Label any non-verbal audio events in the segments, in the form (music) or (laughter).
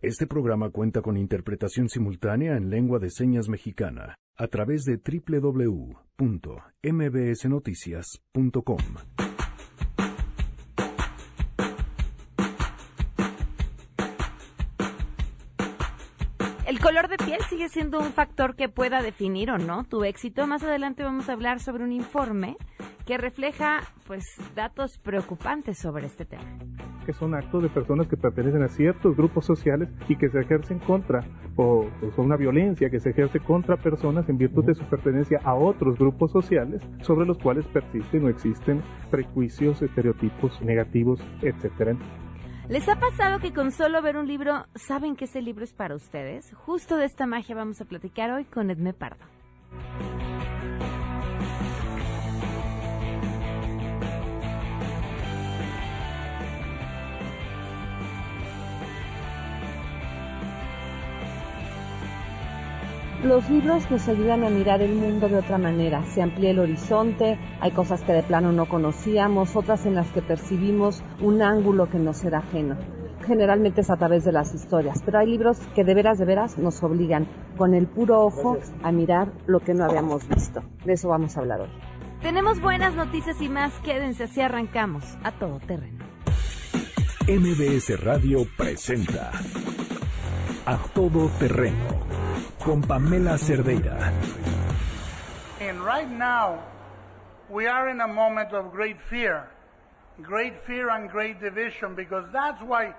Este programa cuenta con interpretación simultánea en lengua de señas mexicana a través de www.mbsnoticias.com. El color de piel sigue siendo un factor que pueda definir o no tu éxito. Más adelante vamos a hablar sobre un informe que refleja pues datos preocupantes sobre este tema. Que son actos de personas que pertenecen a ciertos grupos sociales y que se ejercen contra o, son una violencia que se ejerce contra personas en virtud de su pertenencia a otros grupos sociales sobre los cuales persisten o existen prejuicios, estereotipos negativos, etcétera. ¿Les ha pasado que con solo ver un libro saben que ese libro es para ustedes? Justo de esta magia vamos a platicar hoy con Edme Pardo. Los libros nos ayudan a mirar el mundo de otra manera, se amplía el horizonte, hay cosas que de plano no conocíamos, otras en las que percibimos un ángulo que nos era ajeno. Generalmente es a través de las historias, pero hay libros que de veras, de veras nos obligan con el puro ojo a mirar lo que no habíamos visto. De eso vamos a hablar hoy. Tenemos buenas noticias y más, quédense así arrancamos a todo terreno. MBS Radio presenta A Todo Terreno con Pamela Cerdeira. And right now, we are in a moment of great fear. Great fear and great division because that's why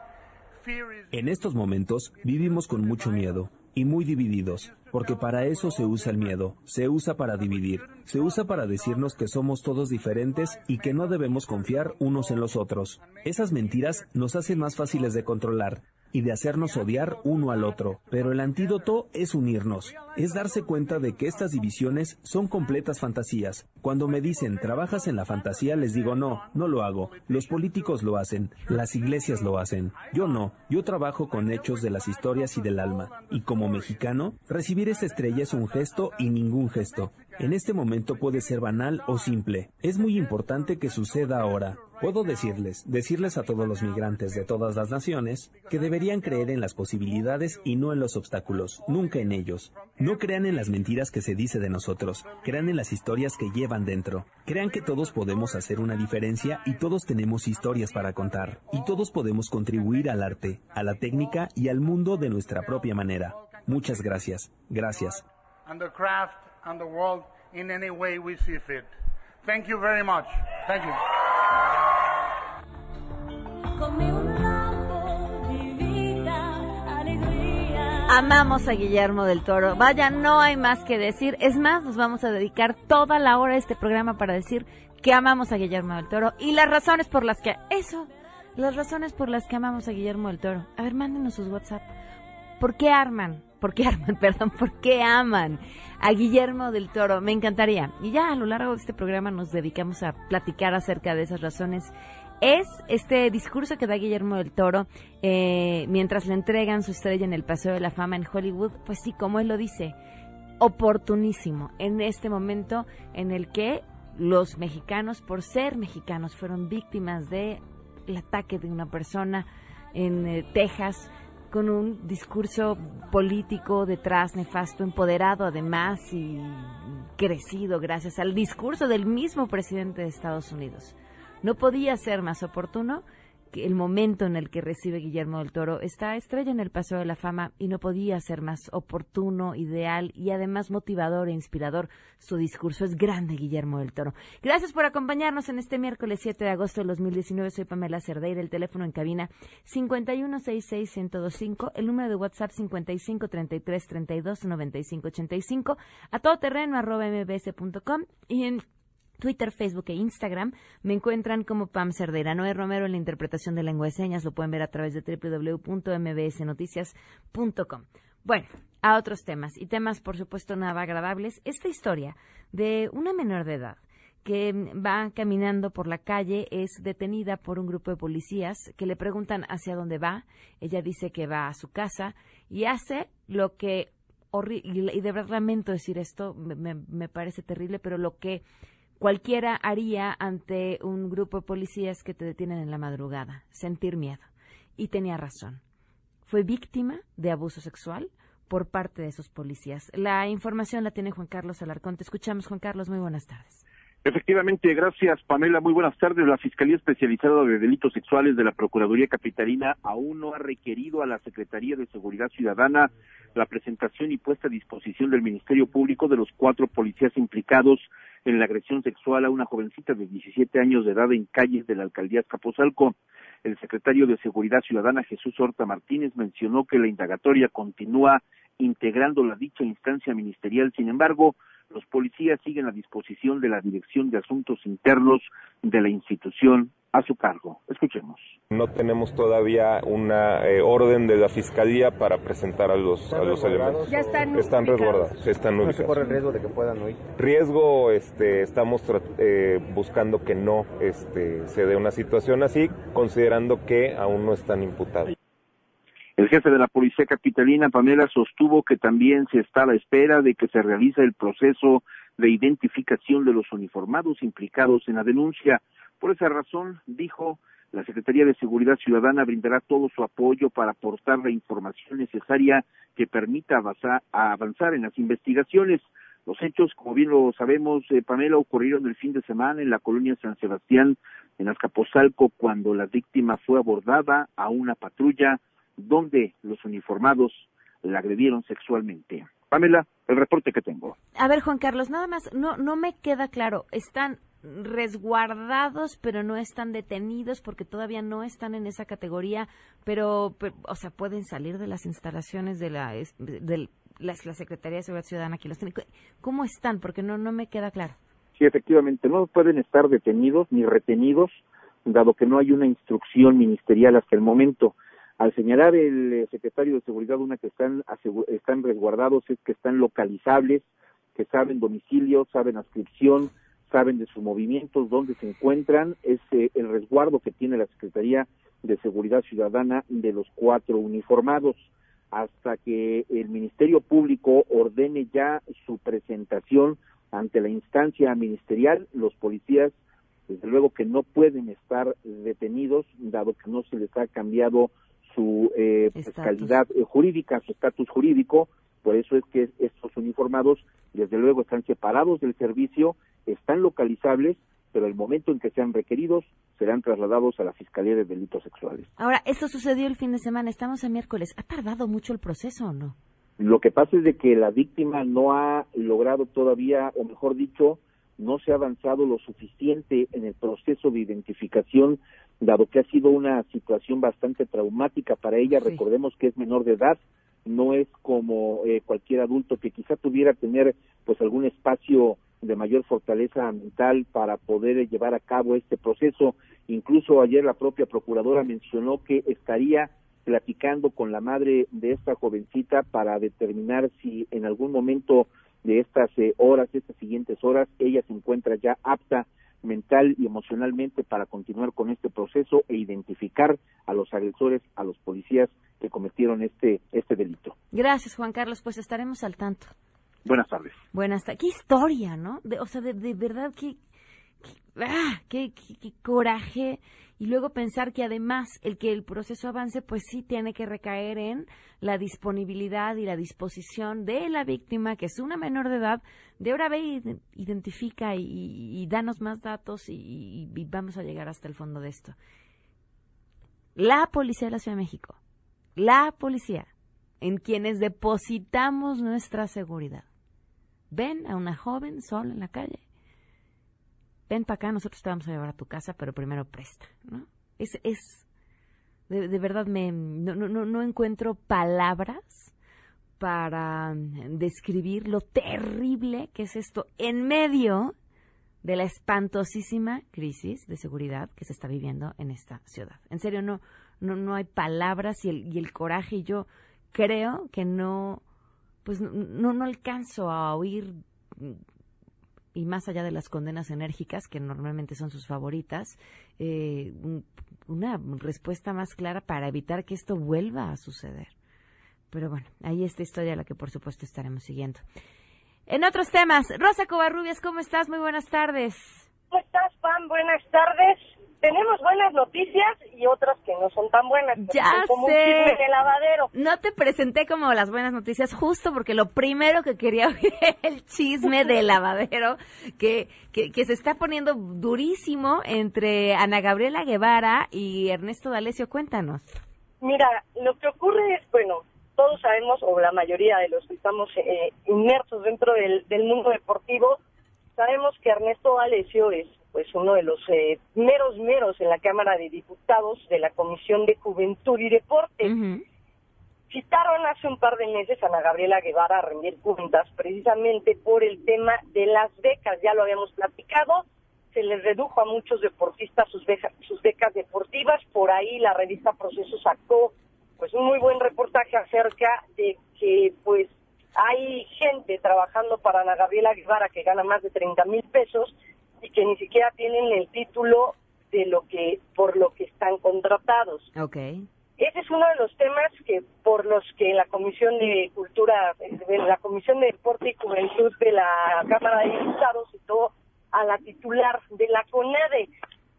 fear is... En estos momentos vivimos con mucho miedo y muy divididos, porque para eso se usa el miedo, se usa para dividir, se usa para decirnos que somos todos diferentes y que no debemos confiar unos en los otros. Esas mentiras nos hacen más fáciles de controlar, y de hacernos odiar uno al otro. Pero el antídoto es unirnos, es darse cuenta de que estas divisiones son completas fantasías. Cuando me dicen, trabajas en la fantasía, les digo, no, no lo hago. Los políticos lo hacen, las iglesias lo hacen. Yo no, yo trabajo con hechos de las historias y del alma. Y como mexicano, recibir esta estrella es un gesto y ningún gesto. En este momento puede ser banal o simple. Es muy importante que suceda ahora. Puedo decirles, decirles a todos los migrantes de todas las naciones, que deberían creer en las posibilidades y no en los obstáculos, nunca en ellos. No crean en las mentiras que se dice de nosotros, crean en las historias que llevan dentro. Crean que todos podemos hacer una diferencia y todos tenemos historias para contar. Y todos podemos contribuir al arte, a la técnica y al mundo de nuestra propia manera. Muchas gracias. Gracias. Thank you very much. Thank you. Amamos a Guillermo del Toro. Vaya, no hay más que decir. Es más, nos vamos a dedicar toda la hora a este programa para decir que amamos a Guillermo del Toro y las razones por las que... Eso, las razones por las que amamos a Guillermo del Toro. A ver, mándenos sus WhatsApp. ¿Por qué arman? ¿Por qué arman? (laughs) Perdón, ¿por qué aman a Guillermo del Toro? Me encantaría. Y ya a lo largo de este programa nos dedicamos a platicar acerca de esas razones es este discurso que da Guillermo del Toro eh, mientras le entregan su estrella en el Paseo de la Fama en Hollywood, pues sí, como él lo dice, oportunísimo en este momento en el que los mexicanos, por ser mexicanos, fueron víctimas del ataque de una persona en eh, Texas con un discurso político detrás nefasto, empoderado además y crecido gracias al discurso del mismo presidente de Estados Unidos. No podía ser más oportuno el momento en el que recibe Guillermo del Toro esta estrella en el Paseo de la Fama y no podía ser más oportuno, ideal y además motivador e inspirador. Su discurso es grande, Guillermo del Toro. Gracias por acompañarnos en este miércoles 7 de agosto de 2019. Soy Pamela Cerdeira, el teléfono en cabina 5166125, el número de WhatsApp 5533329585, a todoterreno arroba mbs.com y en Twitter, Facebook e Instagram me encuentran como Pam Cerdera. Noé Romero en la interpretación de lengua de señas lo pueden ver a través de www.mbsnoticias.com. Bueno, a otros temas y temas por supuesto nada agradables. Esta historia de una menor de edad que va caminando por la calle es detenida por un grupo de policías que le preguntan hacia dónde va. Ella dice que va a su casa y hace lo que y de verdad lamento decir esto, me parece terrible, pero lo que cualquiera haría ante un grupo de policías que te detienen en la madrugada, sentir miedo. Y tenía razón. fue víctima de abuso sexual por parte de esos policías. La información la tiene Juan Carlos Alarcón. Te escuchamos, Juan Carlos. Muy buenas tardes. Efectivamente, gracias Pamela. Muy buenas tardes. La Fiscalía Especializada de Delitos Sexuales de la Procuraduría Capitalina aún no ha requerido a la Secretaría de Seguridad Ciudadana la presentación y puesta a disposición del Ministerio Público de los cuatro policías implicados en la agresión sexual a una jovencita de 17 años de edad en calles de la alcaldía Escapozalco. El secretario de Seguridad Ciudadana, Jesús Horta Martínez, mencionó que la indagatoria continúa integrando la dicha instancia ministerial. Sin embargo, los policías siguen a disposición de la Dirección de Asuntos Internos de la institución a su cargo. Escuchemos. No tenemos todavía una eh, orden de la fiscalía para presentar a los, a los elementos. Ya están, están resguardados, están ¿No se corre el riesgo de que puedan huir? Riesgo, este, estamos eh, buscando que no este, se dé una situación así, considerando que aún no están imputados. El jefe de la Policía Capitalina, Pamela, sostuvo que también se está a la espera de que se realice el proceso de identificación de los uniformados implicados en la denuncia. Por esa razón, dijo, la Secretaría de Seguridad Ciudadana brindará todo su apoyo para aportar la información necesaria que permita avanzar, en las investigaciones. Los hechos, como bien lo sabemos, eh, Pamela, ocurrieron el fin de semana en la colonia San Sebastián, en Azcapotzalco, cuando la víctima fue abordada a una patrulla donde los uniformados la agredieron sexualmente. Pamela, el reporte que tengo. A ver, Juan Carlos, nada más, no, no me queda claro. Están resguardados, pero no están detenidos porque todavía no están en esa categoría, pero, o sea, pueden salir de las instalaciones de la, de la, la Secretaría de Seguridad Ciudadana que los tiene. ¿Cómo están? Porque no, no me queda claro. Sí, efectivamente, no pueden estar detenidos ni retenidos, dado que no hay una instrucción ministerial hasta el momento. Al señalar el eh, secretario de Seguridad una que están, están resguardados es que están localizables, que saben domicilio, saben adscripción, saben de sus movimientos, dónde se encuentran, es eh, el resguardo que tiene la Secretaría de Seguridad Ciudadana de los cuatro uniformados. Hasta que el Ministerio Público ordene ya su presentación ante la instancia ministerial, los policías desde luego que no pueden estar detenidos, dado que no se les ha cambiado su eh, pues, calidad eh, jurídica, su estatus jurídico, por eso es que estos uniformados, desde luego, están separados del servicio, están localizables, pero el momento en que sean requeridos serán trasladados a la Fiscalía de Delitos Sexuales. Ahora, esto sucedió el fin de semana, estamos a miércoles. ¿Ha tardado mucho el proceso o no? Lo que pasa es de que la víctima no ha logrado todavía, o mejor dicho, no se ha avanzado lo suficiente en el proceso de identificación, dado que ha sido una situación bastante traumática para ella. Recordemos que es menor de edad, no es como eh, cualquier adulto que quizá pudiera tener pues algún espacio de mayor fortaleza mental para poder llevar a cabo este proceso. Incluso ayer la propia procuradora mencionó que estaría platicando con la madre de esta jovencita para determinar si en algún momento de estas eh, horas, estas siguientes horas, ella se encuentra ya apta mental y emocionalmente para continuar con este proceso e identificar a los agresores, a los policías que cometieron este este delito. Gracias, Juan Carlos. Pues estaremos al tanto. Buenas tardes. Buenas tardes. Qué historia, ¿no? O sea, de, verdad, qué, ah, qué, qué, coraje. Y luego pensar que además el que el proceso avance, pues sí tiene que recaer en la disponibilidad y la disposición de la víctima, que es una menor de edad, de ahora ve, identifica y, danos más datos y, y vamos a llegar hasta el fondo de esto. La Policía de la Ciudad de México, la policía, en quienes depositamos nuestra seguridad. Ven a una joven sola en la calle ven para acá, nosotros te vamos a llevar a tu casa, pero primero presta, ¿no? Es, es, de, verdad me, no, no, no encuentro palabras para describir lo terrible que es esto en medio de la espantosísima crisis de seguridad que se está viviendo en esta ciudad. En serio, no, no, no hay palabras y el, y el coraje. Y yo creo que no, pues no, no alcanzo a oír y más allá de las condenas enérgicas, que normalmente son sus favoritas, eh, una respuesta más clara para evitar que esto vuelva a suceder. Pero bueno, ahí está historia la que por supuesto estaremos siguiendo. En otros temas, Rosa Covarrubias, ¿cómo estás? Muy buenas tardes. ¿Cómo estás, Pam? Buenas tardes. Tenemos buenas noticias y otras que no son tan buenas. Ya como sé. Un de lavadero. No te presenté como las buenas noticias justo porque lo primero que quería (laughs) oír era el chisme de (laughs) lavadero que, que, que se está poniendo durísimo entre Ana Gabriela Guevara y Ernesto D'Alessio. Cuéntanos. Mira, lo que ocurre es, bueno, todos sabemos, o la mayoría de los que estamos eh, inmersos dentro del, del mundo deportivo, sabemos que Ernesto D'Alessio es pues uno de los eh, meros meros en la Cámara de Diputados de la Comisión de Juventud y Deporte. Citaron hace un par de meses a Ana Gabriela Guevara a rendir cuentas precisamente por el tema de las becas, ya lo habíamos platicado, se les redujo a muchos deportistas sus, becas, sus becas deportivas, por ahí la revista Proceso sacó pues un muy buen reportaje acerca de que pues hay gente trabajando para Ana Gabriela Guevara que gana más de 30 mil pesos y que ni siquiera tienen el título de lo que por lo que están contratados. Okay. Ese es uno de los temas que por los que la Comisión de Cultura, de la Comisión de Deporte y Juventud de la Cámara de Diputados citó a la titular de la CONADE.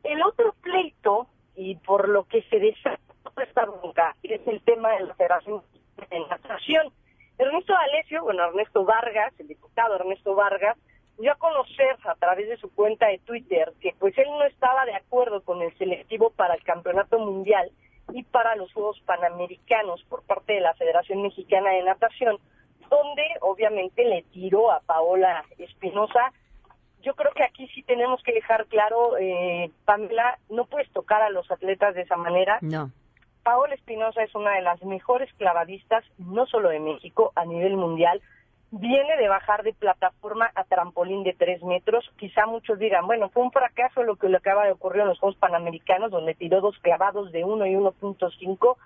El otro pleito y por lo que se desata esta bronca es el tema de la Federación de Natación. Ernesto D'Alessio, bueno, Ernesto Vargas, el diputado Ernesto Vargas, dio a conocer a través de su cuenta de Twitter que pues él no estaba de acuerdo con el selectivo para el Campeonato Mundial y para los Juegos Panamericanos por parte de la Federación Mexicana de Natación, donde obviamente le tiró a Paola Espinosa. Yo creo que aquí sí tenemos que dejar claro, eh, Pamela, no puedes tocar a los atletas de esa manera. No. Paola Espinosa es una de las mejores clavadistas, no solo de México, a nivel mundial. Viene de bajar de plataforma a trampolín de tres metros. Quizá muchos digan, bueno, fue un fracaso lo que le acaba de ocurrir en los Juegos Panamericanos, donde tiró dos clavados de 1 y 1.5,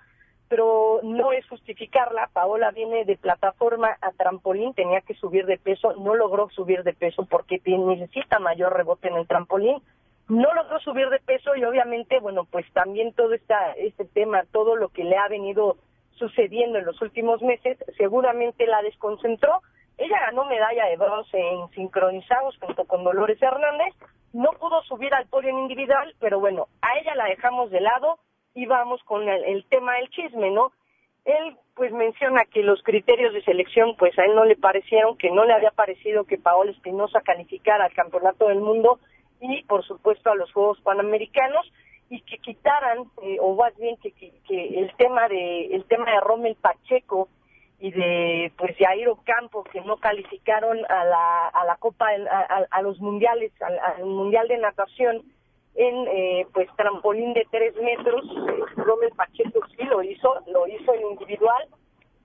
pero no es justificarla. Paola viene de plataforma a trampolín, tenía que subir de peso, no logró subir de peso porque necesita mayor rebote en el trampolín no logró subir de peso y obviamente, bueno, pues también todo esta, este tema, todo lo que le ha venido sucediendo en los últimos meses, seguramente la desconcentró. Ella ganó medalla de bronce en sincronizados junto con Dolores Hernández, no pudo subir al podio en individual, pero bueno, a ella la dejamos de lado y vamos con el, el tema del chisme, ¿no? Él pues menciona que los criterios de selección pues a él no le parecieron, que no le había parecido que Paola Espinosa calificara al Campeonato del Mundo y por supuesto a los Juegos Panamericanos y que quitaran eh, o más bien que, el tema de el tema de Rommel Pacheco y de pues Jair Ocampo que no calificaron a la a la Copa a, los mundiales al, al, mundial de natación en eh, pues trampolín de tres metros Rommel Pacheco sí lo hizo lo hizo en individual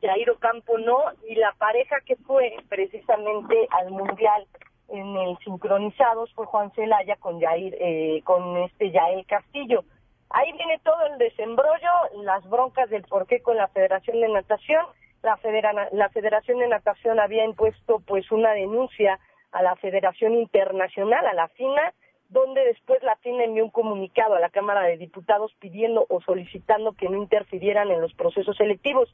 Jair Ocampo no y la pareja que fue precisamente al mundial en el sincronizados fue Juan Celaya con Jair, eh, con este Yael Castillo. Ahí viene todo el desembrollo, las broncas del porqué con la Federación de Natación. La, federa, la Federación de Natación había impuesto pues una denuncia a la Federación Internacional, a la FINA, donde después la FINA envió un comunicado a la Cámara de Diputados pidiendo o solicitando que no interfirieran en los procesos selectivos.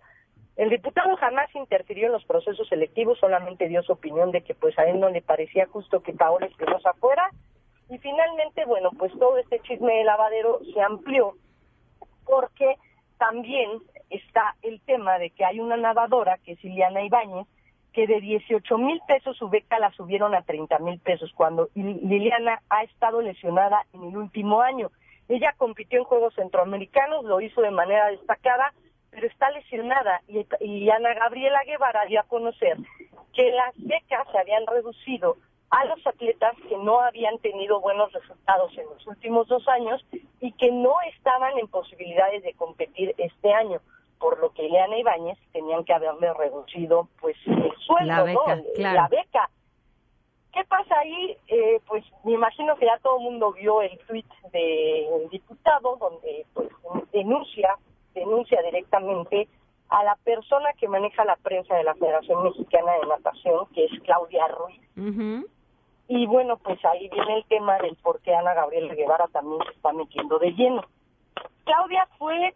El diputado jamás interfirió en los procesos selectivos, solamente dio su opinión de que pues a él no le parecía justo que Paola Espinosa fuera. Y finalmente, bueno, pues todo este chisme de lavadero se amplió porque también está el tema de que hay una nadadora, que es Liliana Ibáñez, que de 18 mil pesos su beca la subieron a 30 mil pesos, cuando Liliana ha estado lesionada en el último año. Ella compitió en Juegos Centroamericanos, lo hizo de manera destacada, pero está lesionada y, y, Ana Gabriela Guevara dio a conocer que las becas se habían reducido a los atletas que no habían tenido buenos resultados en los últimos dos años y que no estaban en posibilidades de competir este año, por lo que Ileana Ibáñez tenían que haberle reducido pues el sueldo, la beca, ¿no? Claro. La beca. ¿Qué pasa ahí? Eh, pues me imagino que ya todo el mundo vio el tweet del diputado donde pues denuncia denuncia directamente a la persona que maneja la prensa de la Federación Mexicana de Natación, que es Claudia Ruiz. Uh -huh. Y bueno, pues ahí viene el tema del por qué Ana Gabriela Guevara también se está metiendo de lleno. Claudia fue,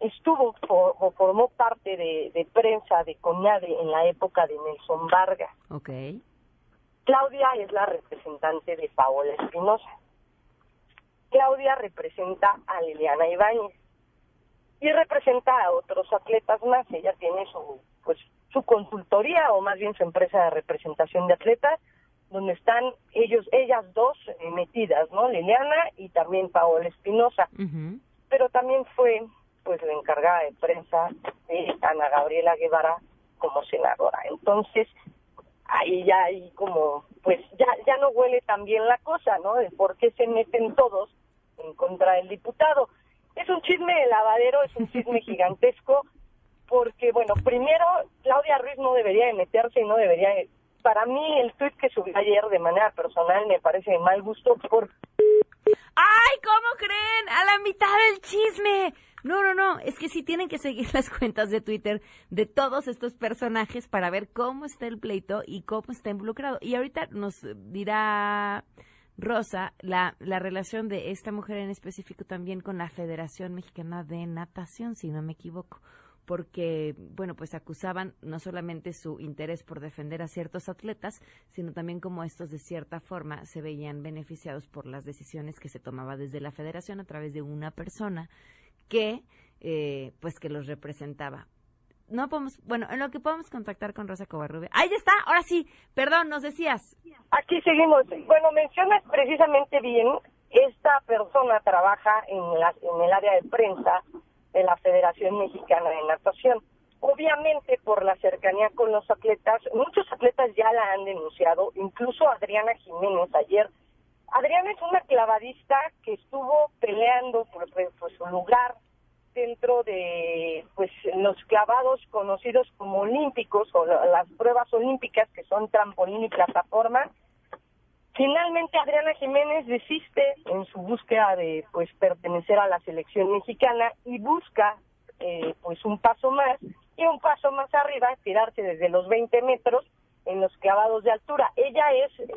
estuvo o formó parte de, de, prensa de CONADE en la época de Nelson Vargas. Okay. Claudia es la representante de Paola Espinosa. Claudia representa a Liliana Ibáñez y representa a otros atletas más. Ella tiene su, pues, su consultoría o más bien su empresa de representación de atletas, donde están ellos, ellas dos eh, metidas, ¿no? Liliana y también Paola Espinosa. Pero también fue, pues, la encargada de prensa de Ana Gabriela Guevara como senadora. Entonces, ahí ya hay como, pues, ya, ya no huele tan bien la cosa, ¿no? De por qué se meten todos en contra del diputado. Es un chisme de lavadero, es un (laughs) chisme gigantesco, porque, bueno, primero, Claudia Ruiz no debería de meterse y no debería de... Para mí, el tweet que subí ayer de manera personal me parece de mal gusto por... ¡Ay, cómo creen! ¡A la mitad del chisme! No, no, no, es que sí tienen que seguir (laughs) las cuentas de Twitter de todos estos personajes para ver cómo está el pleito y cómo está involucrado. Y ahorita nos dirá Rosa la, la relación de esta mujer en específico también con la Federación Mexicana de Natación, si no me equivoco porque, bueno, pues acusaban no solamente su interés por defender a ciertos atletas, sino también como estos de cierta forma se veían beneficiados por las decisiones que se tomaba desde la federación a través de una persona que, eh, pues que los representaba. No podemos, bueno, en lo que podemos contactar con Rosa Covarrube. Ahí está, ahora sí, perdón, nos decías. Aquí seguimos. Bueno, mencionas precisamente bien, esta persona trabaja en, la, en el área de prensa de la Federación Mexicana de Natación. Obviamente, por la cercanía con los atletas, muchos atletas ya la han denunciado, incluso Adriana Jiménez ayer. Adriana es una clavadista que estuvo peleando por, su lugar dentro de pues los clavados conocidos como olímpicos o las pruebas olímpicas que son trampolín y plataforma Finalmente Adriana Jiménez desiste en su búsqueda de pues pertenecer a la selección mexicana y busca eh, pues un paso más y un paso más arriba, tirarse desde los 20 metros en los clavados de altura. Ella es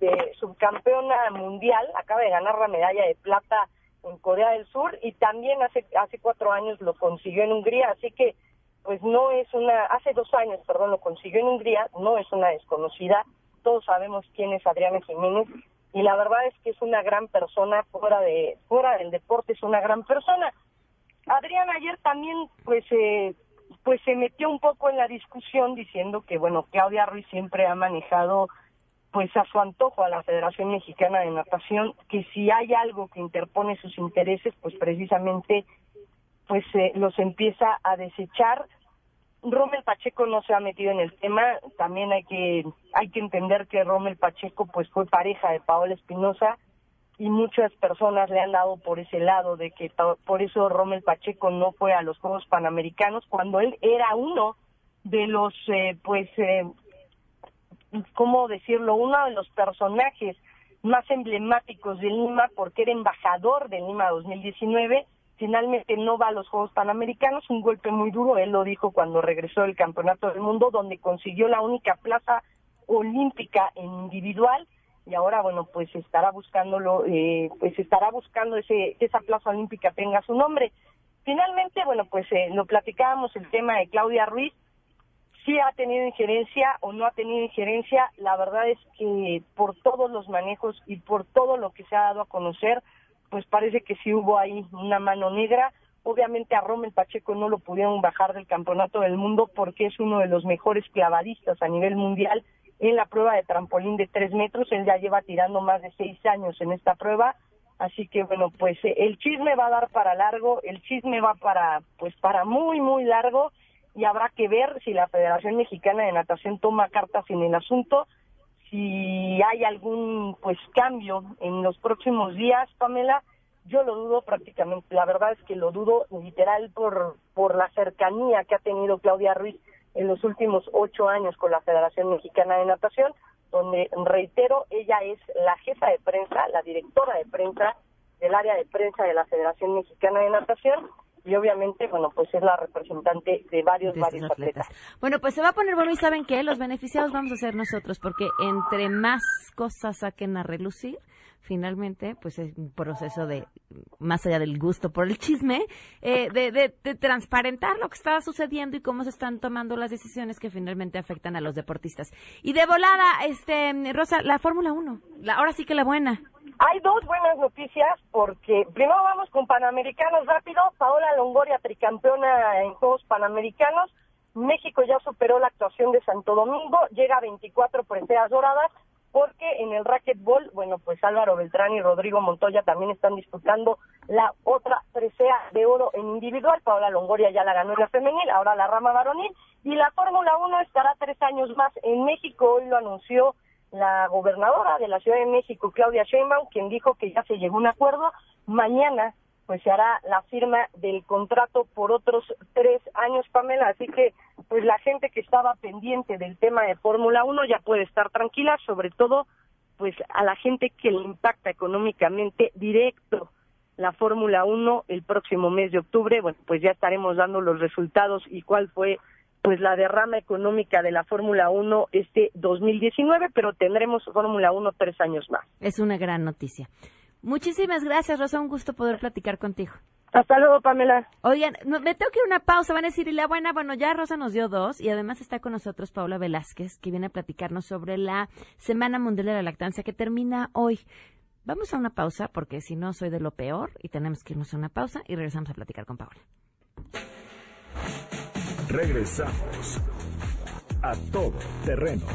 de subcampeona mundial, acaba de ganar la medalla de plata en Corea del Sur y también hace hace cuatro años lo consiguió en Hungría, así que pues no es una, hace dos años, perdón, lo consiguió en Hungría, no es una desconocida todos sabemos quién es Adriana Jiménez y la verdad es que es una gran persona fuera de fuera del deporte es una gran persona. Adriana ayer también pues eh, pues se metió un poco en la discusión diciendo que bueno Claudia Ruiz siempre ha manejado pues a su antojo a la Federación Mexicana de Natación que si hay algo que interpone sus intereses pues precisamente pues eh, los empieza a desechar Rommel Pacheco no se ha metido en el tema, también hay que hay que entender que Rommel Pacheco pues fue pareja de Paola Espinosa y muchas personas le han dado por ese lado de que por eso Rommel Pacheco no fue a los Juegos Panamericanos cuando él era uno de los eh, pues eh, cómo decirlo, uno de los personajes más emblemáticos de Lima porque era embajador de Lima 2019 finalmente no va a los Juegos Panamericanos, un golpe muy duro, él lo dijo cuando regresó del Campeonato del Mundo, donde consiguió la única plaza olímpica en individual y ahora bueno pues estará buscándolo eh, pues estará buscando ese esa plaza olímpica tenga su nombre. Finalmente bueno pues eh, lo platicábamos el tema de Claudia Ruiz si ha tenido injerencia o no ha tenido injerencia la verdad es que por todos los manejos y por todo lo que se ha dado a conocer pues parece que sí hubo ahí una mano negra. Obviamente a Rommel Pacheco no lo pudieron bajar del campeonato del mundo porque es uno de los mejores clavadistas a nivel mundial en la prueba de trampolín de tres metros. Él ya lleva tirando más de seis años en esta prueba. Así que bueno, pues eh, el chisme va a dar para largo, el chisme va para, pues para muy, muy largo y habrá que ver si la Federación Mexicana de Natación toma cartas en el asunto si hay algún pues cambio en los próximos días, Pamela, yo lo dudo prácticamente. La verdad es que lo dudo literal por por la cercanía que ha tenido Claudia Ruiz en los últimos ocho años con la Federación Mexicana de Natación, donde reitero ella es la jefa de prensa, la directora de prensa del área de prensa de la Federación Mexicana de Natación y obviamente, bueno, pues es la representante de varios, varios atletas. Bueno, pues se va a poner bueno y saben que los beneficiados vamos a ser nosotros, porque entre más cosas saquen a relucir, finalmente, pues es un proceso de, más allá del gusto por el chisme, eh, de, de, transparentar lo que está sucediendo y cómo se están tomando las decisiones que finalmente afectan a los deportistas. Y de volada, este, Rosa, la Fórmula 1, la, ahora sí que la buena. Hay dos buenas noticias porque primero vamos con Panamericanos rápido. Paola Longoria, tricampeona en Juegos Panamericanos. México ya superó la actuación de Santo Domingo, llega a 24 preseas doradas porque en el racquetball, bueno, pues Álvaro Beltrán y Rodrigo Montoya también están disputando la otra presea de oro en individual. Paola Longoria ya la ganó en la femenil, ahora la rama varonil. Y la Fórmula 1 estará tres años más en México. Hoy lo anunció la gobernadora de la Ciudad de México, Claudia Sheinbaum, quien dijo que ya se llegó a un acuerdo. Mañana pues se hará la firma del contrato por otros tres años, Pamela. Así que, pues la gente que estaba pendiente del tema de Fórmula 1 ya puede estar tranquila, sobre todo, pues a la gente que le impacta económicamente directo la Fórmula 1 el próximo mes de octubre. Bueno, pues ya estaremos dando los resultados y cuál fue pues la derrama económica de la Fórmula 1 este 2019, pero tendremos Fórmula 1 tres años más. Es una gran noticia. Muchísimas gracias, Rosa. Un gusto poder platicar contigo. Hasta luego, Pamela. Oigan, me tengo que ir a una pausa. Van a decir, y la buena, bueno, ya Rosa nos dio dos. Y además está con nosotros Paula Velázquez, que viene a platicarnos sobre la Semana Mundial de la Lactancia, que termina hoy. Vamos a una pausa, porque si no soy de lo peor, y tenemos que irnos a una pausa y regresamos a platicar con Paula. Regresamos a todo terreno.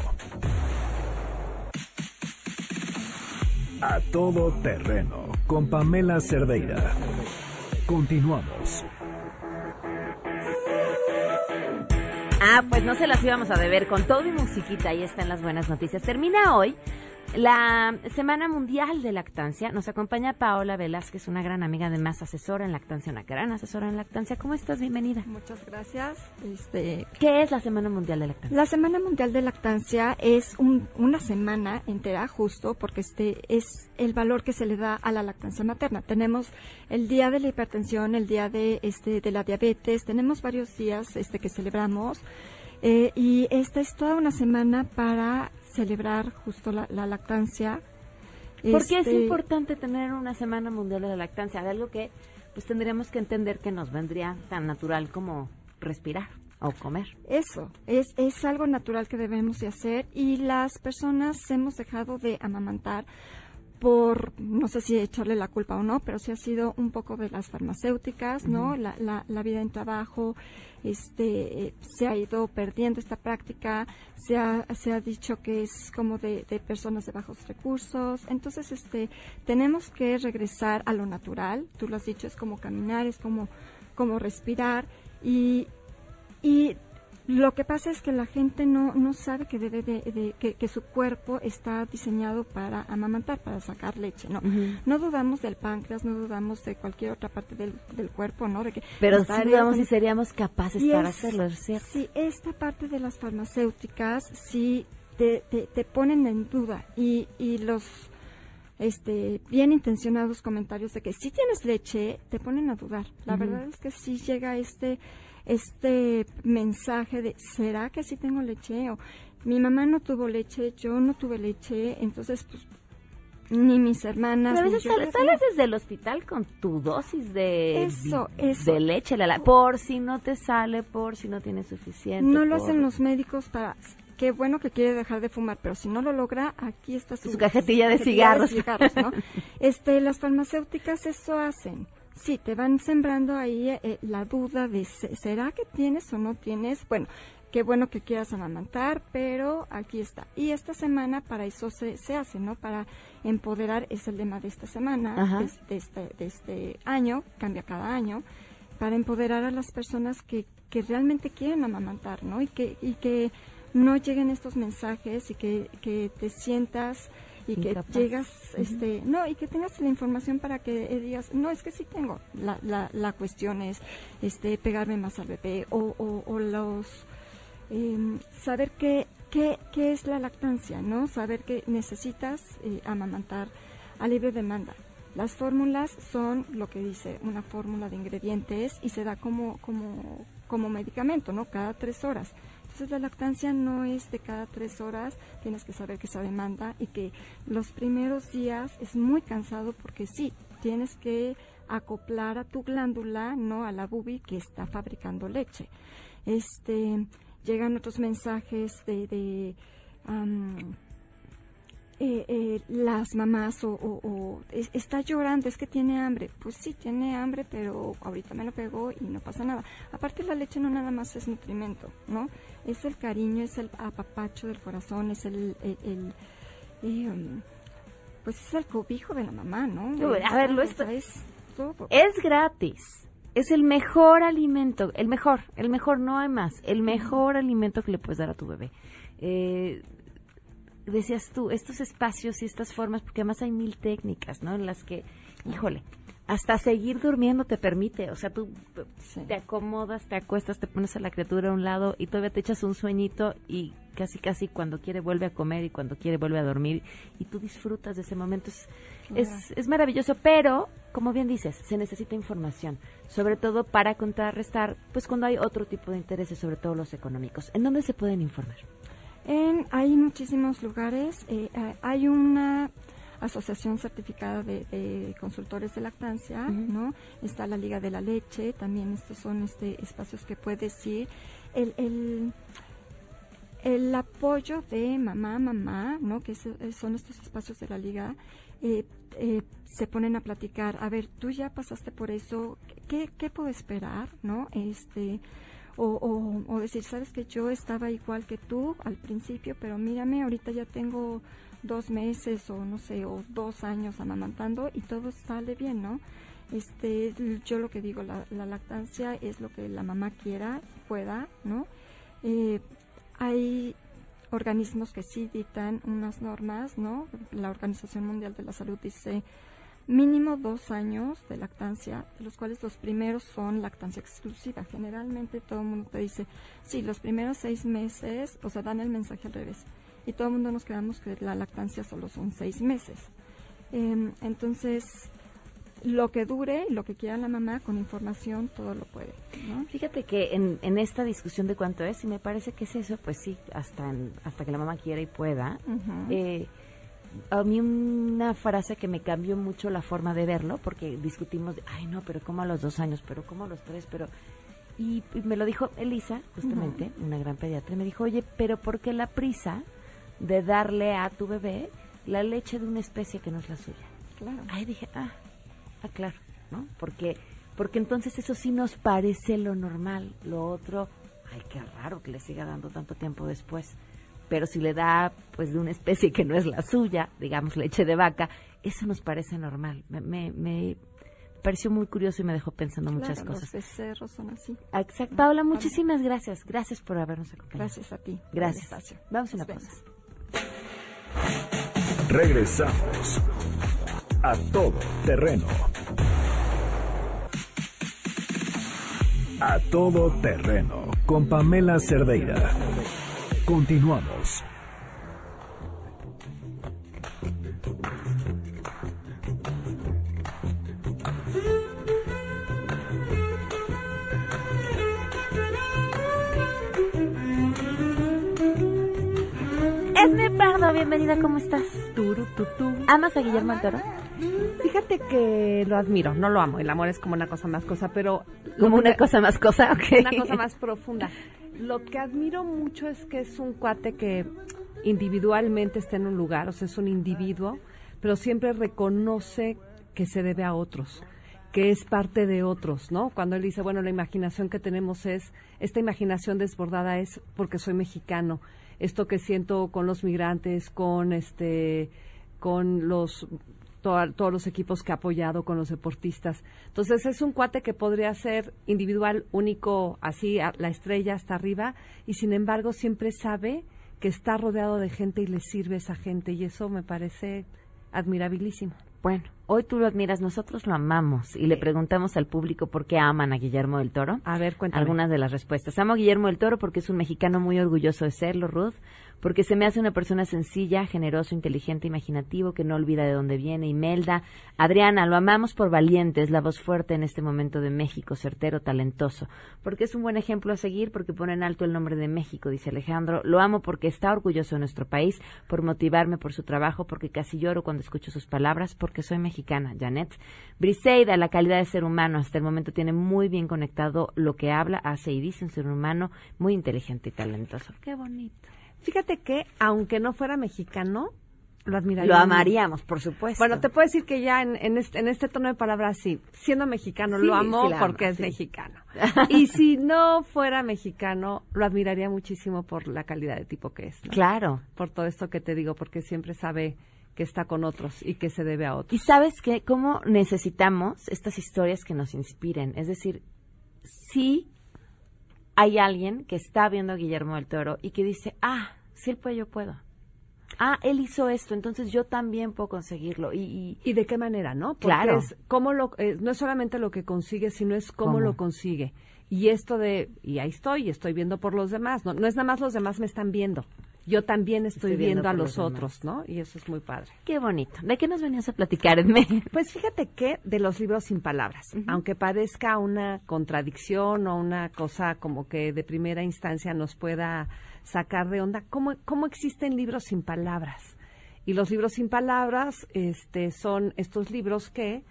A todo terreno con Pamela Cerdeira. Continuamos. Ah, pues no se las íbamos a deber con todo y musiquita. Ahí están las buenas noticias. Termina hoy la Semana Mundial de Lactancia. Nos acompaña Paola Velázquez, una gran amiga, además asesora en lactancia, una gran asesora en lactancia. ¿Cómo estás? Bienvenida. Muchas gracias. Este, ¿Qué es la Semana Mundial de Lactancia? La Semana Mundial de Lactancia es una semana entera, justo, porque este es el valor que se le da a la lactancia materna. Tenemos el día de la hipertensión, el día de este de la diabetes, tenemos varios días este que celebramos. Eh, y esta es toda una semana para celebrar justo la, lactancia. ¿Por qué es este, importante tener una Semana Mundial de la Lactancia? De algo que pues tendríamos que entender que nos vendría tan natural como respirar o comer. Eso, es, es algo natural que debemos de hacer y las personas hemos dejado de amamantar por, no sé si echarle la culpa o no, pero sí ha sido un poco de las farmacéuticas, ¿no? la, la, la, vida en trabajo, este, se ha ido perdiendo esta práctica, se ha, se ha dicho que es como de, de personas de bajos recursos, entonces, este, tenemos que regresar a lo natural, tú lo has dicho, es como caminar, es como, como respirar. Y, y lo que pasa es que la gente no, no sabe que debe de, que, su cuerpo está diseñado para amamantar, para sacar leche, ¿no? No dudamos del páncreas, no dudamos de cualquier otra parte del, del cuerpo, ¿no? De que Pero sí dudamos si seríamos capaces para hacerlo, ¿cierto? Sí, esta parte de las farmacéuticas sí te, te, ponen en duda y, y los este, bien intencionados comentarios de que si tienes leche, te ponen a dudar. La verdad es que sí llega este este mensaje de, ¿será que sí tengo leche? O mi mamá no tuvo leche, yo no tuve leche, entonces pues ni mis hermanas. a veces sales, desde el hospital con tu dosis de, de leche, la, por si no te sale, por si no tienes suficiente. No lo hacen los médicos para... Qué bueno que quiere dejar de fumar, pero si no lo logra, aquí está su, cajetilla de cigarros. (laughs) este, las farmacéuticas eso hacen sí, te van sembrando ahí eh, la duda de, ¿será que tienes o no tienes? Bueno, qué bueno que quieras amamantar, pero aquí está. Y esta semana para eso se, se hace, ¿no? Para empoderar, es el lema de esta semana, de, este, de este año, cambia cada año, para empoderar a las personas que, que realmente quieren amamantar, ¿no? Y que, y que no lleguen estos mensajes y que, que te sientas y que llegas, este, no, y que tengas la información para que digas, no, es que sí tengo. La, la, la cuestión es, este, pegarme más al bebé o, o, los, em, saber qué, qué, qué es la lactancia, ¿no? Saber que necesitas eh, amamantar a libre demanda. Las fórmulas son lo que dice una fórmula de ingredientes y se da como, como, como medicamento, ¿no? Cada tres horas. Entonces la lactancia no es de cada tres horas, tienes que saber que esa demanda y que los primeros días es muy cansado porque sí, tienes que acoplar a tu glándula, no a la bubi que está fabricando leche. Este, llegan otros mensajes de, de eh, eh, las mamás o, o- o es- está llorando, es que tiene hambre. Pues sí, tiene hambre, pero ahorita me lo pegó y no pasa nada. Aparte la leche no nada más es nutrimento, ¿no? Es el cariño, es el apapacho del corazón, es el... el- el, eh, um, pues es el cobijo de la mamá, ¿no? Uy, a ver, lo esto- es todo. Es gratis. Es el mejor alimento, el mejor, el mejor, no hay más, el mejor alimento que le puedes dar a tu bebé. Eh, decías tú, estos espacios y estas formas, porque además hay mil técnicas, ¿no? En las que, híjole, hasta seguir durmiendo te permite, o sea, tú te acomodas, te acuestas, te pones a la criatura a un lado y todavía te echas un sueñito y casi casi cuando quiere vuelve a comer y cuando quiere vuelve a dormir y tú disfrutas de ese momento. Es, es, es maravilloso, pero, como bien dices, se necesita información, sobre todo para contrarrestar, pues cuando hay otro tipo de intereses, sobre todo los económicos. ¿En dónde se pueden informar? En, hay muchísimos lugares. eh, eh, hay una asociación certificada de, de consultores de lactancia, ¿no? Está la Liga de la Leche, también estos son este espacios que puedes ir. El, el, el apoyo de mamá, mamá, ¿no? Que es- eh, son estos espacios de la Liga. eh, eh, se ponen a platicar, a ver, tú ya pasaste por eso, ¿qué, qué puedo esperar, no? Este, o, decir, sabes que yo estaba igual que tú al principio, pero mírame, ahorita ya tengo dos meses o no sé, o dos años amamantando y todo sale bien, ¿no? Este, yo lo que digo, la, la lactancia es lo que la mamá quiera, pueda, ¿no? Eh, hay organismos que sí dictan unas normas, ¿no? La Organización Mundial de la Salud dice mínimo dos años de lactancia, de los cuales los primeros son lactancia exclusiva. Generalmente todo el mundo te dice, sí, los primeros seis meses, o sea, dan el mensaje al revés. Y todo el mundo nos quedamos que la lactancia solo son seis meses. Em, entonces, lo que dure, lo que quiera la mamá, con información, todo lo puede. ¿no? Fíjate que en, en esta discusión de cuánto es, y me parece que es eso, pues sí, hasta, en- hasta que la mamá quiera y pueda. Eh, a mí una frase que me cambió mucho la forma de verlo, porque discutimos, de, ay no, pero como a los dos años, pero como a los tres, pero... Y, y me lo dijo Elisa, justamente, una gran pediatra, y me dijo, oye, pero ¿por qué la prisa de darle a tu bebé la leche de una especie que no es la suya? Claro. Ahí dije, ah, ah, claro, ¿no? Porque, porque entonces eso sí nos parece lo normal, lo otro, ay, qué raro que le siga dando tanto tiempo después. Pero si le da, pues, de una especie que no es la suya, digamos, leche de vaca, eso nos parece normal. Me, me, me pareció muy curioso y me dejó pensando muchas cosas. Los becerros son así. Exacto. Paula, muchísimas gracias. Gracias por habernos acompañado. Gracias a ti. Gracias. Vamos a una pausa. Regresamos a todo terreno. A todo terreno con Pamela Cerdeira. Continuamos. Edme Pardo, bienvenida, ¿cómo estás? Turu, tutú. ¿Amas a Guillermo Toro? Fíjate que lo admiro, no lo amo. El amor es como una cosa más cosa, pero. Como una cosa más cosa, ok. Una cosa más profunda. Lo que admiro mucho es que es un cuate que individualmente está en un lugar, o sea, es un individuo, pero siempre reconoce que se debe a otros, que es parte de otros, ¿no? Cuando él dice, bueno, la imaginación que tenemos es, esta imaginación desbordada es porque soy mexicano, esto que siento con los migrantes, con este, con los todos los equipos que ha apoyado con los deportistas. Entonces es un cuate que podría ser individual, único, así, a- la estrella hasta arriba, y sin embargo siempre sabe que está rodeado de gente y le sirve a esa gente, y eso me parece admirabilísimo. Bueno, hoy tú lo admiras, nosotros lo amamos y le preguntamos al público por qué aman a Guillermo del Toro. A ver, cuéntame. Algunas de las respuestas. Amo a Guillermo del Toro porque es un mexicano muy orgulloso de serlo, Ruth, porque se me hace una persona sencilla, generoso, inteligente, imaginativo, que no olvida de dónde viene. Imelda, Adriana, lo amamos por valiente, es la voz fuerte en este momento de México, certero, talentoso, porque es un buen ejemplo a seguir, porque pone en alto el nombre de México, dice Alejandro. Lo amo porque está orgulloso de nuestro país, por motivarme por su trabajo, porque casi lloro cuando escucho sus palabras, porque soy mexicana. Janet, Briseida, la calidad de ser humano, hasta el momento tiene muy bien conectado lo que habla, hace y dice un ser humano muy inteligente y talentoso. Qué bonito. Fíjate que, aunque no fuera mexicano, Lo admiraría. Lo amaríamos, por supuesto. Bueno, te puedo decir que ya en, en, este, en este tono de palabras, sí, siendo mexicano Sí, lo amo sí porque es sí. mexicano. (laughs) y si no fuera mexicano, lo admiraría muchísimo por la calidad de tipo que es. ¿no? Claro. Por todo esto que te digo, porque siempre sabe que está con otros y que se debe a otros. Y sabes que cómo necesitamos estas historias que nos inspiren. Es decir, si hay alguien que está viendo a Guillermo del Toro y que dice, ah, si él puede, yo puedo. Ah, él hizo esto, entonces yo también puedo conseguirlo. Y, y, ¿Y de qué manera, no? Porque Claro. es cómo lo, eh, no es solamente lo que consigue, sino es cómo, ¿Cómo? lo consigue. Y esto de, y ahí estoy, y estoy viendo por los demás. No, no es nada más los demás me están viendo. Yo también estoy, Estoy viendo viendo, a los, otros, ¿no? Y eso es muy padre. qué bonito. ¿De qué nos venías a platicar, Edme? Pues fíjate que de los libros sin palabras, aunque parezca una contradicción o una cosa como que de primera instancia nos pueda sacar de onda, ¿cómo, cómo existen libros sin palabras? Y los libros sin palabras este, son estos libros que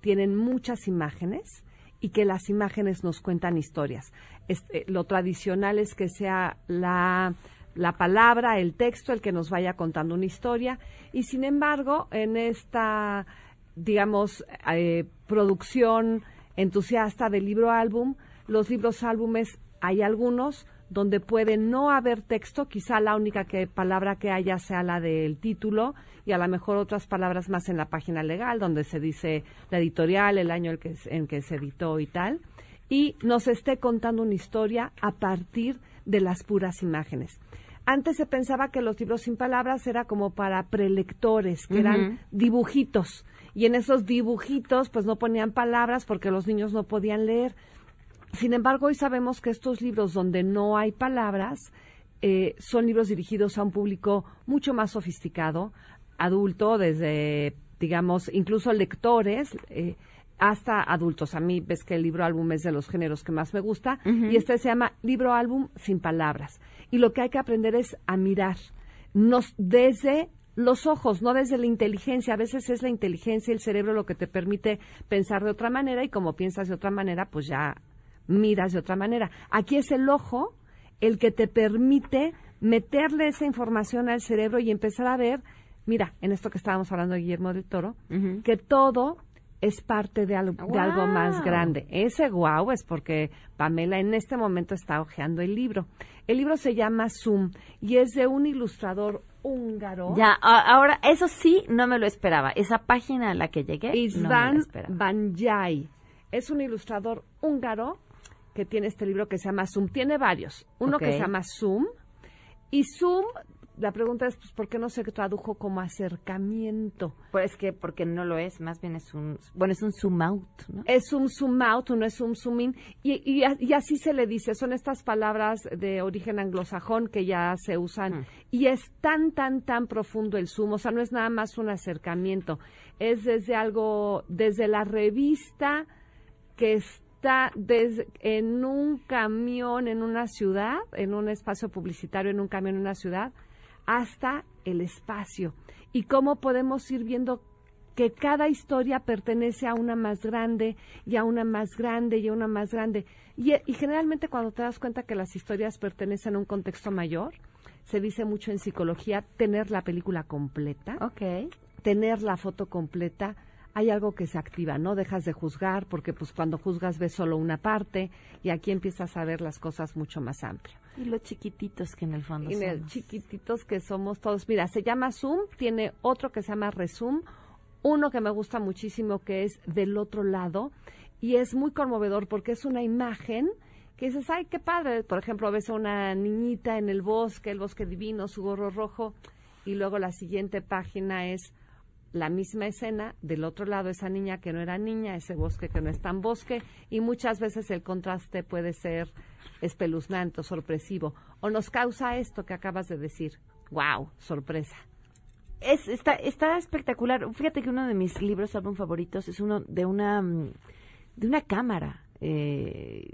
tienen muchas imágenes y que las imágenes nos cuentan historias. Este, lo tradicional es que sea la, la palabra, el texto, el que nos vaya contando una historia. Y sin embargo, en esta, digamos, eh, producción entusiasta del libro álbum, los libros álbumes hay algunos donde puede no haber texto, quizá la única que, palabra que haya sea la del título y a lo mejor otras palabras más en la página legal donde se dice la editorial, el año en que, en que se editó y tal, y nos esté contando una historia a partir de las puras imágenes. Antes se pensaba que los libros sin palabras era como para prelectores, que eran dibujitos. Y en esos dibujitos, pues no ponían palabras porque los niños no podían leer. Sin embargo, hoy sabemos que estos libros donde no hay palabras eh, son libros dirigidos a un público mucho más sofisticado, adulto, desde, digamos, incluso lectores. eh, hasta adultos. A mí ves que el libro álbum es de los géneros que más me gusta y este se llama libro álbum sin palabras. Y lo que hay que aprender es a mirar nos desde los ojos, no desde la inteligencia. A veces es la inteligencia y el cerebro lo que te permite pensar de otra manera y como piensas de otra manera, pues ya miras de otra manera. Aquí es el ojo el que te permite meterle esa información al cerebro y empezar a ver, mira, en esto que estábamos hablando de Guillermo del Toro, que todo es parte de, algo de algo más grande. Ese guau es porque Pamela en este momento está hojeando el libro. El libro se llama Zoom y es de un ilustrador húngaro. Ya, ahora, eso sí, no me lo esperaba. Esa página a la que llegué, no Isvan esperaba. Banjai. Es un ilustrador húngaro que tiene este libro que se llama Zoom. Tiene varios. Uno que se llama Zoom. Y Zoom, la pregunta es, pues, ¿por qué no se tradujo como acercamiento? Pues que porque no lo es, más bien es un, bueno, es un zoom out, ¿no? Es un zoom out, no es un zoom in. Y, y, así se le dice, son estas palabras de origen anglosajón que ya se usan. Y es tan, tan, tan profundo el zoom, o sea, no es nada más un acercamiento, es desde algo, desde la revista que está en un camión en una ciudad, en un espacio publicitario en un camión en una ciudad, hasta el espacio. Y cómo podemos ir viendo que cada historia pertenece a una más grande y a una más grande y a una más grande. Y, y generalmente cuando te das cuenta que las historias pertenecen a un contexto mayor, se dice mucho en psicología tener la película completa, Ok. tener la foto completa, hay algo que se activa, no dejas de juzgar porque pues cuando juzgas ves solo una parte y aquí empiezas a ver las cosas mucho más amplio. Y los chiquititos que en el fondo Y somos. chiquititos que somos todos. Mira, se llama Zoom, tiene otro que se llama Resume, uno que me gusta muchísimo que es del otro lado y es muy conmovedor porque es una imagen que dices, ay, qué padre. Por ejemplo, ves a una niñita en el bosque, el bosque divino, su gorro rojo y luego la siguiente página es la misma escena, del otro lado esa niña que no era niña, ese bosque que no es tan bosque, y muchas veces el contraste puede ser espeluznante sorpresivo, o nos causa esto que acabas de decir, wow, sorpresa. Es, está, está espectacular. Fíjate que uno de mis libros álbum favoritos es uno de una mm, de una cámara. eh,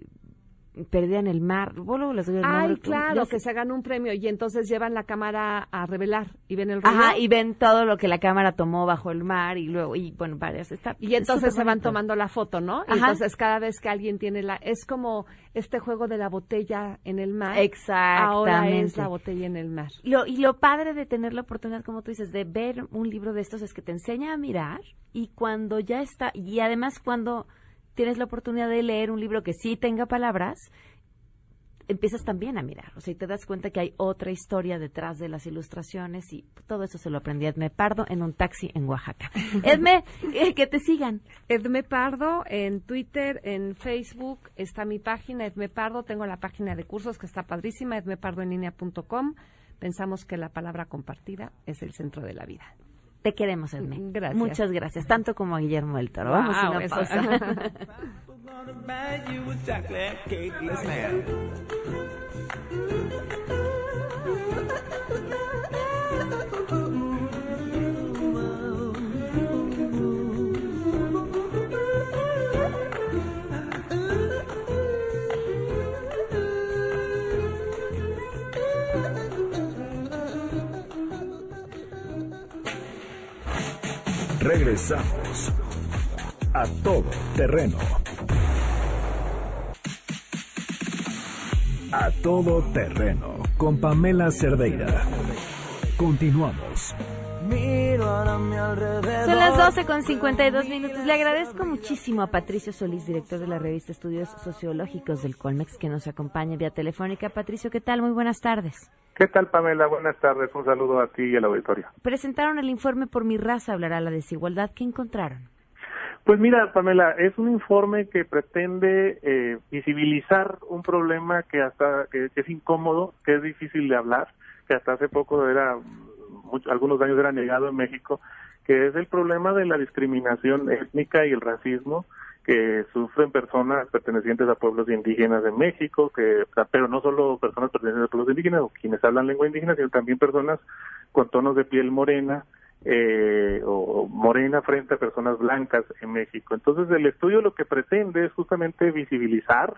perdida en el mar. Luego les doy el Ay, nombre. claro, que se ganó un premio y entonces llevan la cámara a revelar y ven el rollo. Ajá, y ven todo lo que la cámara tomó bajo el mar y luego, y bueno, varias. Está, Y entonces es se van tomando la foto, ¿no? Y Ajá. entonces cada vez que alguien tiene la... Es como este juego de la botella en el mar. Exactamente. Ahora es la botella en el mar. Lo, y lo padre de tener la oportunidad, como tú dices, de ver un libro de estos es que te enseña a mirar y cuando ya está, y además cuando tienes la oportunidad de leer un libro que sí tenga palabras, empiezas también a mirar. O sea, y te das cuenta que hay otra historia detrás de las ilustraciones y todo eso se lo aprendí a Edme Pardo en un taxi en Oaxaca. (laughs) Edme, eh, que te sigan. Edme Pardo en Twitter, en Facebook está mi página Edme Pardo, tengo la página de cursos que está padrísima, edmepardoenlinea.com. Pensamos que la palabra compartida es el centro de la vida. Te queremos, Edme. Gracias. Muchas gracias, tanto como a Guillermo del Toro. Vamos a una eso- pausa. (laughs) Regresamos a todo terreno. A todo terreno con Pamela Cerdeira. Continuamos. Son las 12 con 52 minutos. Le agradezco muchísimo a Patricio Solís, director de la revista Estudios Sociológicos del Colmex, que nos acompaña vía telefónica. Patricio, ¿qué tal? Muy buenas tardes. ¿Qué tal, Pamela? Buenas tardes. Un saludo a ti y al auditorio. Presentaron el informe Por mi raza hablará la desigualdad. ¿Qué encontraron? Pues mira, Pamela, es un informe que pretende eh, visibilizar un problema que hasta que, que es incómodo, que es difícil de hablar, que hasta hace poco era, mucho- algunos años era negado en México, que es el problema de la discriminación étnica y el racismo que sufren personas pertenecientes a pueblos indígenas de México, que pero no solo personas pertenecientes a pueblos indígenas o quienes hablan lengua indígena, sino también personas con tonos de piel morena, eh, o morena frente a personas blancas en México. Entonces el estudio lo que pretende es justamente visibilizar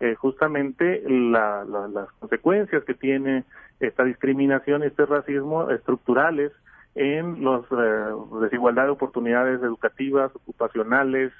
eh, justamente la- la- las consecuencias que tiene esta discriminación este racismo estructurales en las desigualdad de oportunidades educativas, ocupacionales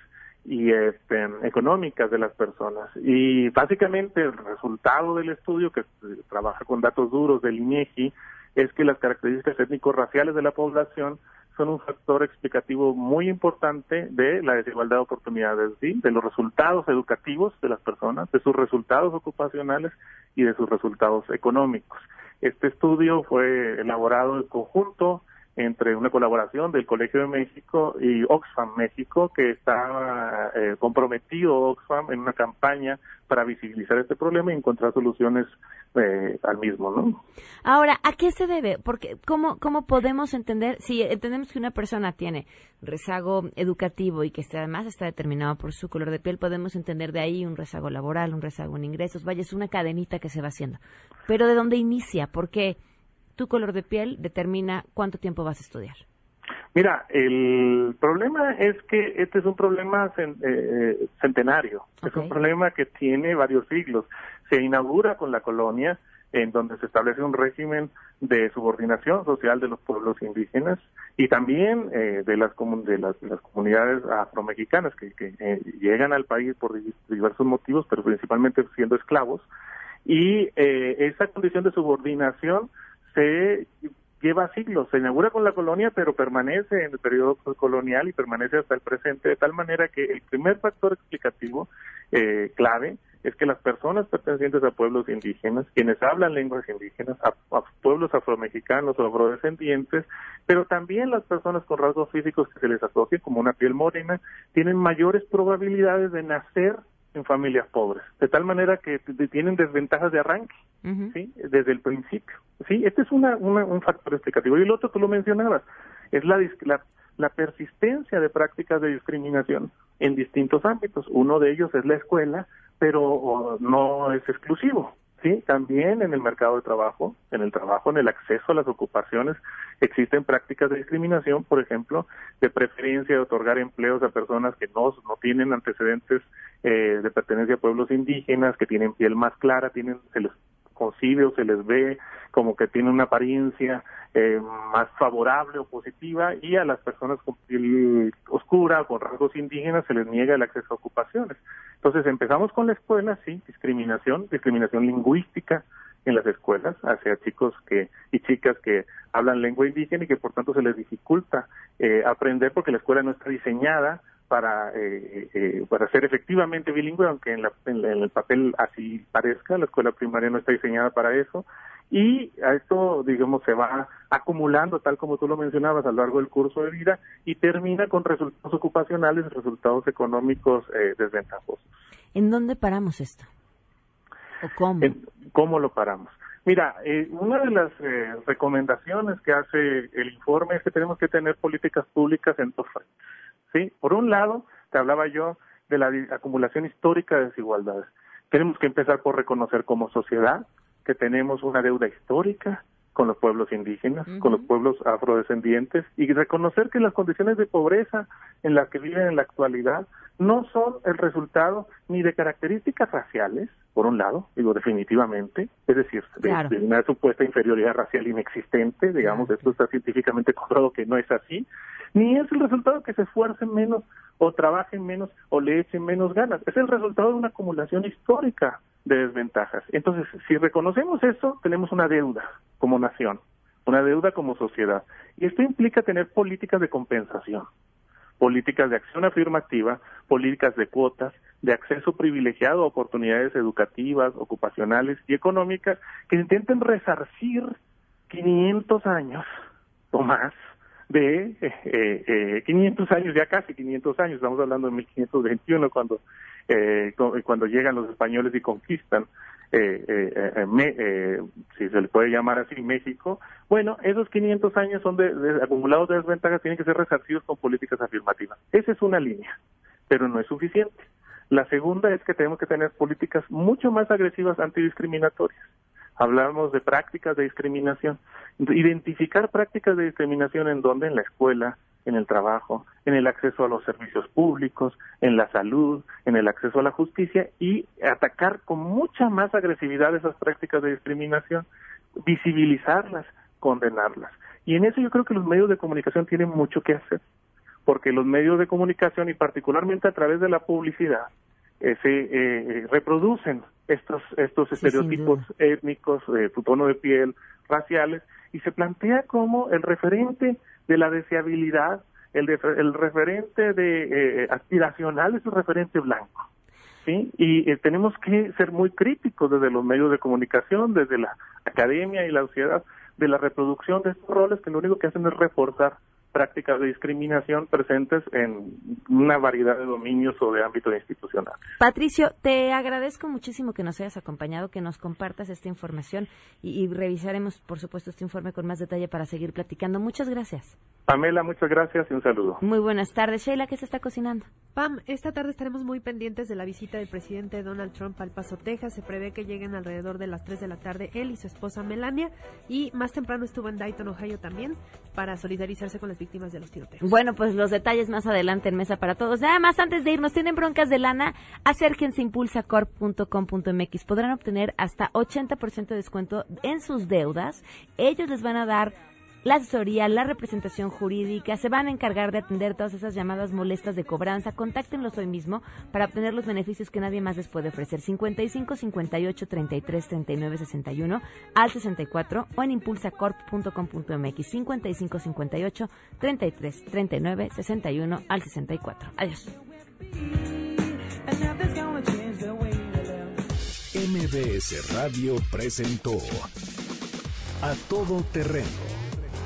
y este, económicas de las personas. Y básicamente el resultado del estudio, que trabaja con datos duros del INEGI, es que las características étnico-raciales de la población son un factor explicativo muy importante de la desigualdad de oportunidades, de los resultados educativos de las personas, de sus resultados ocupacionales y de sus resultados económicos. Este estudio fue elaborado en conjunto entre una colaboración del Colegio de México y Oxfam México, que está eh, comprometido Oxfam en una campaña para visibilizar este problema y encontrar soluciones eh, al mismo, ¿no? Ahora, ¿a qué se debe? Porque, ¿cómo, ¿cómo podemos entender? Si entendemos que una persona tiene rezago educativo y que además está determinado por su color de piel, podemos entender de ahí un rezago laboral, un rezago en ingresos. Vaya, es una cadenita que se va haciendo. Pero ¿de dónde inicia? Porque tu color de piel determina cuánto tiempo vas a estudiar. Mira, el problema es que este es un problema cen- eh, centenario, es un problema que tiene varios siglos. Se inaugura con la colonia, en donde se establece un régimen de subordinación social de los pueblos indígenas y también eh, de, las comun- de, las, de las comunidades afromexicanas que, que, eh, llegan al país por di- diversos motivos, pero principalmente siendo esclavos. Y eh, esa condición de subordinación se lleva siglos, se inaugura con la colonia, pero permanece en el periodo colonial y permanece hasta el presente, de tal manera que el primer factor explicativo eh, clave es que las personas pertenecientes a pueblos indígenas, quienes hablan lenguas indígenas, a, a pueblos afromexicanos o afrodescendientes, pero también las personas con rasgos físicos que se les asocian, como una piel morena, tienen mayores probabilidades de nacer en familias pobres, de tal manera que tienen desventajas de arranque. ¿sí? desde el principio. Sí, este es una, una- un factor explicativo. Y el otro, tú lo mencionabas, es la, dis- la, la persistencia de prácticas de discriminación en distintos ámbitos. Uno de ellos es la escuela, pero no es exclusivo. Sí, también en el mercado de trabajo, en el trabajo, en el acceso a las ocupaciones, existen prácticas de discriminación, por ejemplo, de preferencia de otorgar empleos a personas que no, no tienen antecedentes eh, de pertenencia a pueblos indígenas que tienen piel más clara, tienen se les concibe o se les ve como que tienen una apariencia eh, más favorable o positiva y a las personas con piel oscura, con rasgos indígenas, se les niega el acceso a ocupaciones. Entonces empezamos con la escuela, sí, discriminación, discriminación lingüística en las escuelas hacia chicos que y chicas que hablan lengua indígena y que por tanto se les dificulta eh, aprender porque la escuela no está diseñada para eh, eh, para ser efectivamente bilingüe, aunque en, la, en, en el papel así parezca, la escuela primaria no está diseñada para eso, y a esto, digamos, se va acumulando, tal como tú lo mencionabas, a lo largo del curso de vida, y termina con resultados ocupacionales, resultados económicos eh, desventajosos. ¿En dónde paramos esto? ¿O cómo? ¿Cómo lo paramos? Mira, eh, una de las eh, recomendaciones que hace el informe es que tenemos que tener políticas públicas en dos frentes. ¿Sí? Por un lado, te hablaba yo de la acumulación histórica de desigualdades. Tenemos que empezar por reconocer como sociedad que tenemos una deuda histórica con los pueblos indígenas, con los pueblos afrodescendientes y reconocer que las condiciones de pobreza en las que viven en la actualidad no son el resultado ni de características raciales, por un lado, digo definitivamente, es decir, de, Claro. de una supuesta inferioridad racial inexistente, digamos, esto está científicamente (laughs) comprobado que no es así, ni es el resultado que se esfuercen menos o trabajen menos o le echen menos ganas, es el resultado de una acumulación histórica de desventajas. Entonces, si reconocemos eso, tenemos una deuda como nación, una deuda como sociedad, y esto implica tener políticas de compensación políticas de acción afirmativa, políticas de cuotas, de acceso privilegiado a oportunidades educativas, ocupacionales y económicas que intenten resarcir 500 años o más de eh, eh, 500 años, ya casi 500 años, estamos hablando de 1521 cuando eh, cu- cuando llegan los españoles y conquistan eh, eh, eh, me- eh, si se le puede llamar así, México, bueno, esos 500 años son de, acumulados de desventajas, tienen que ser resarcidos con políticas afirmativas. Esa es una línea, pero no es suficiente. La segunda es que tenemos que tener políticas mucho más agresivas antidiscriminatorias. Hablamos de prácticas de discriminación. Identificar prácticas de discriminación en donde, en la escuela, en el trabajo, en el acceso a los servicios públicos, en la salud, en el acceso a la justicia y atacar con mucha más agresividad esas prácticas de discriminación, visibilizarlas, condenarlas. Y en eso yo creo que los medios de comunicación tienen mucho que hacer, porque los medios de comunicación y particularmente a través de la publicidad eh, se eh, eh, reproducen estos estos Sí, estereotipos étnicos, de tu tono de piel, raciales, y se plantea como el referente de la deseabilidad, el, de- el referente de eh, aspiracional es un referente blanco. ¿sí? Y eh, tenemos que ser muy críticos desde los medios de comunicación, desde la academia y la sociedad, de la reproducción de estos roles que lo único que hacen es reforzar prácticas de discriminación presentes en una variedad de dominios o de ámbito institucional. Patricio, te agradezco muchísimo que nos hayas acompañado, que nos compartas esta información y, y revisaremos, por supuesto, este informe con más detalle para seguir platicando. Muchas gracias. Pamela, muchas gracias y un saludo. Muy buenas tardes. Sheila, ¿qué se está cocinando? Pam, esta tarde estaremos muy pendientes de la visita del presidente Donald Trump al Paso, Texas. Se prevé que lleguen alrededor de las 3 de la tarde él y su esposa Melania. Y más temprano estuvo en Dayton, Ohio también, para solidarizarse con las víctimas de los tiroteos. Bueno, pues los detalles más adelante en Mesa para Todos. Nada más antes de irnos, ¿tienen broncas de lana? Acérquense impulsacorp.com.mx. Podrán obtener hasta 80% de descuento en sus deudas. Ellos les van a dar la asesoría, la representación jurídica, se van a encargar de atender todas esas llamadas molestas de cobranza. Contáctenlos hoy mismo para obtener los beneficios que nadie más les puede ofrecer. 55 58 33 39 61 al 64 o en impulsacorp.com.mx 55 58 33 39 61 al 64. Adiós. MBS Radio presentó A Todo Terreno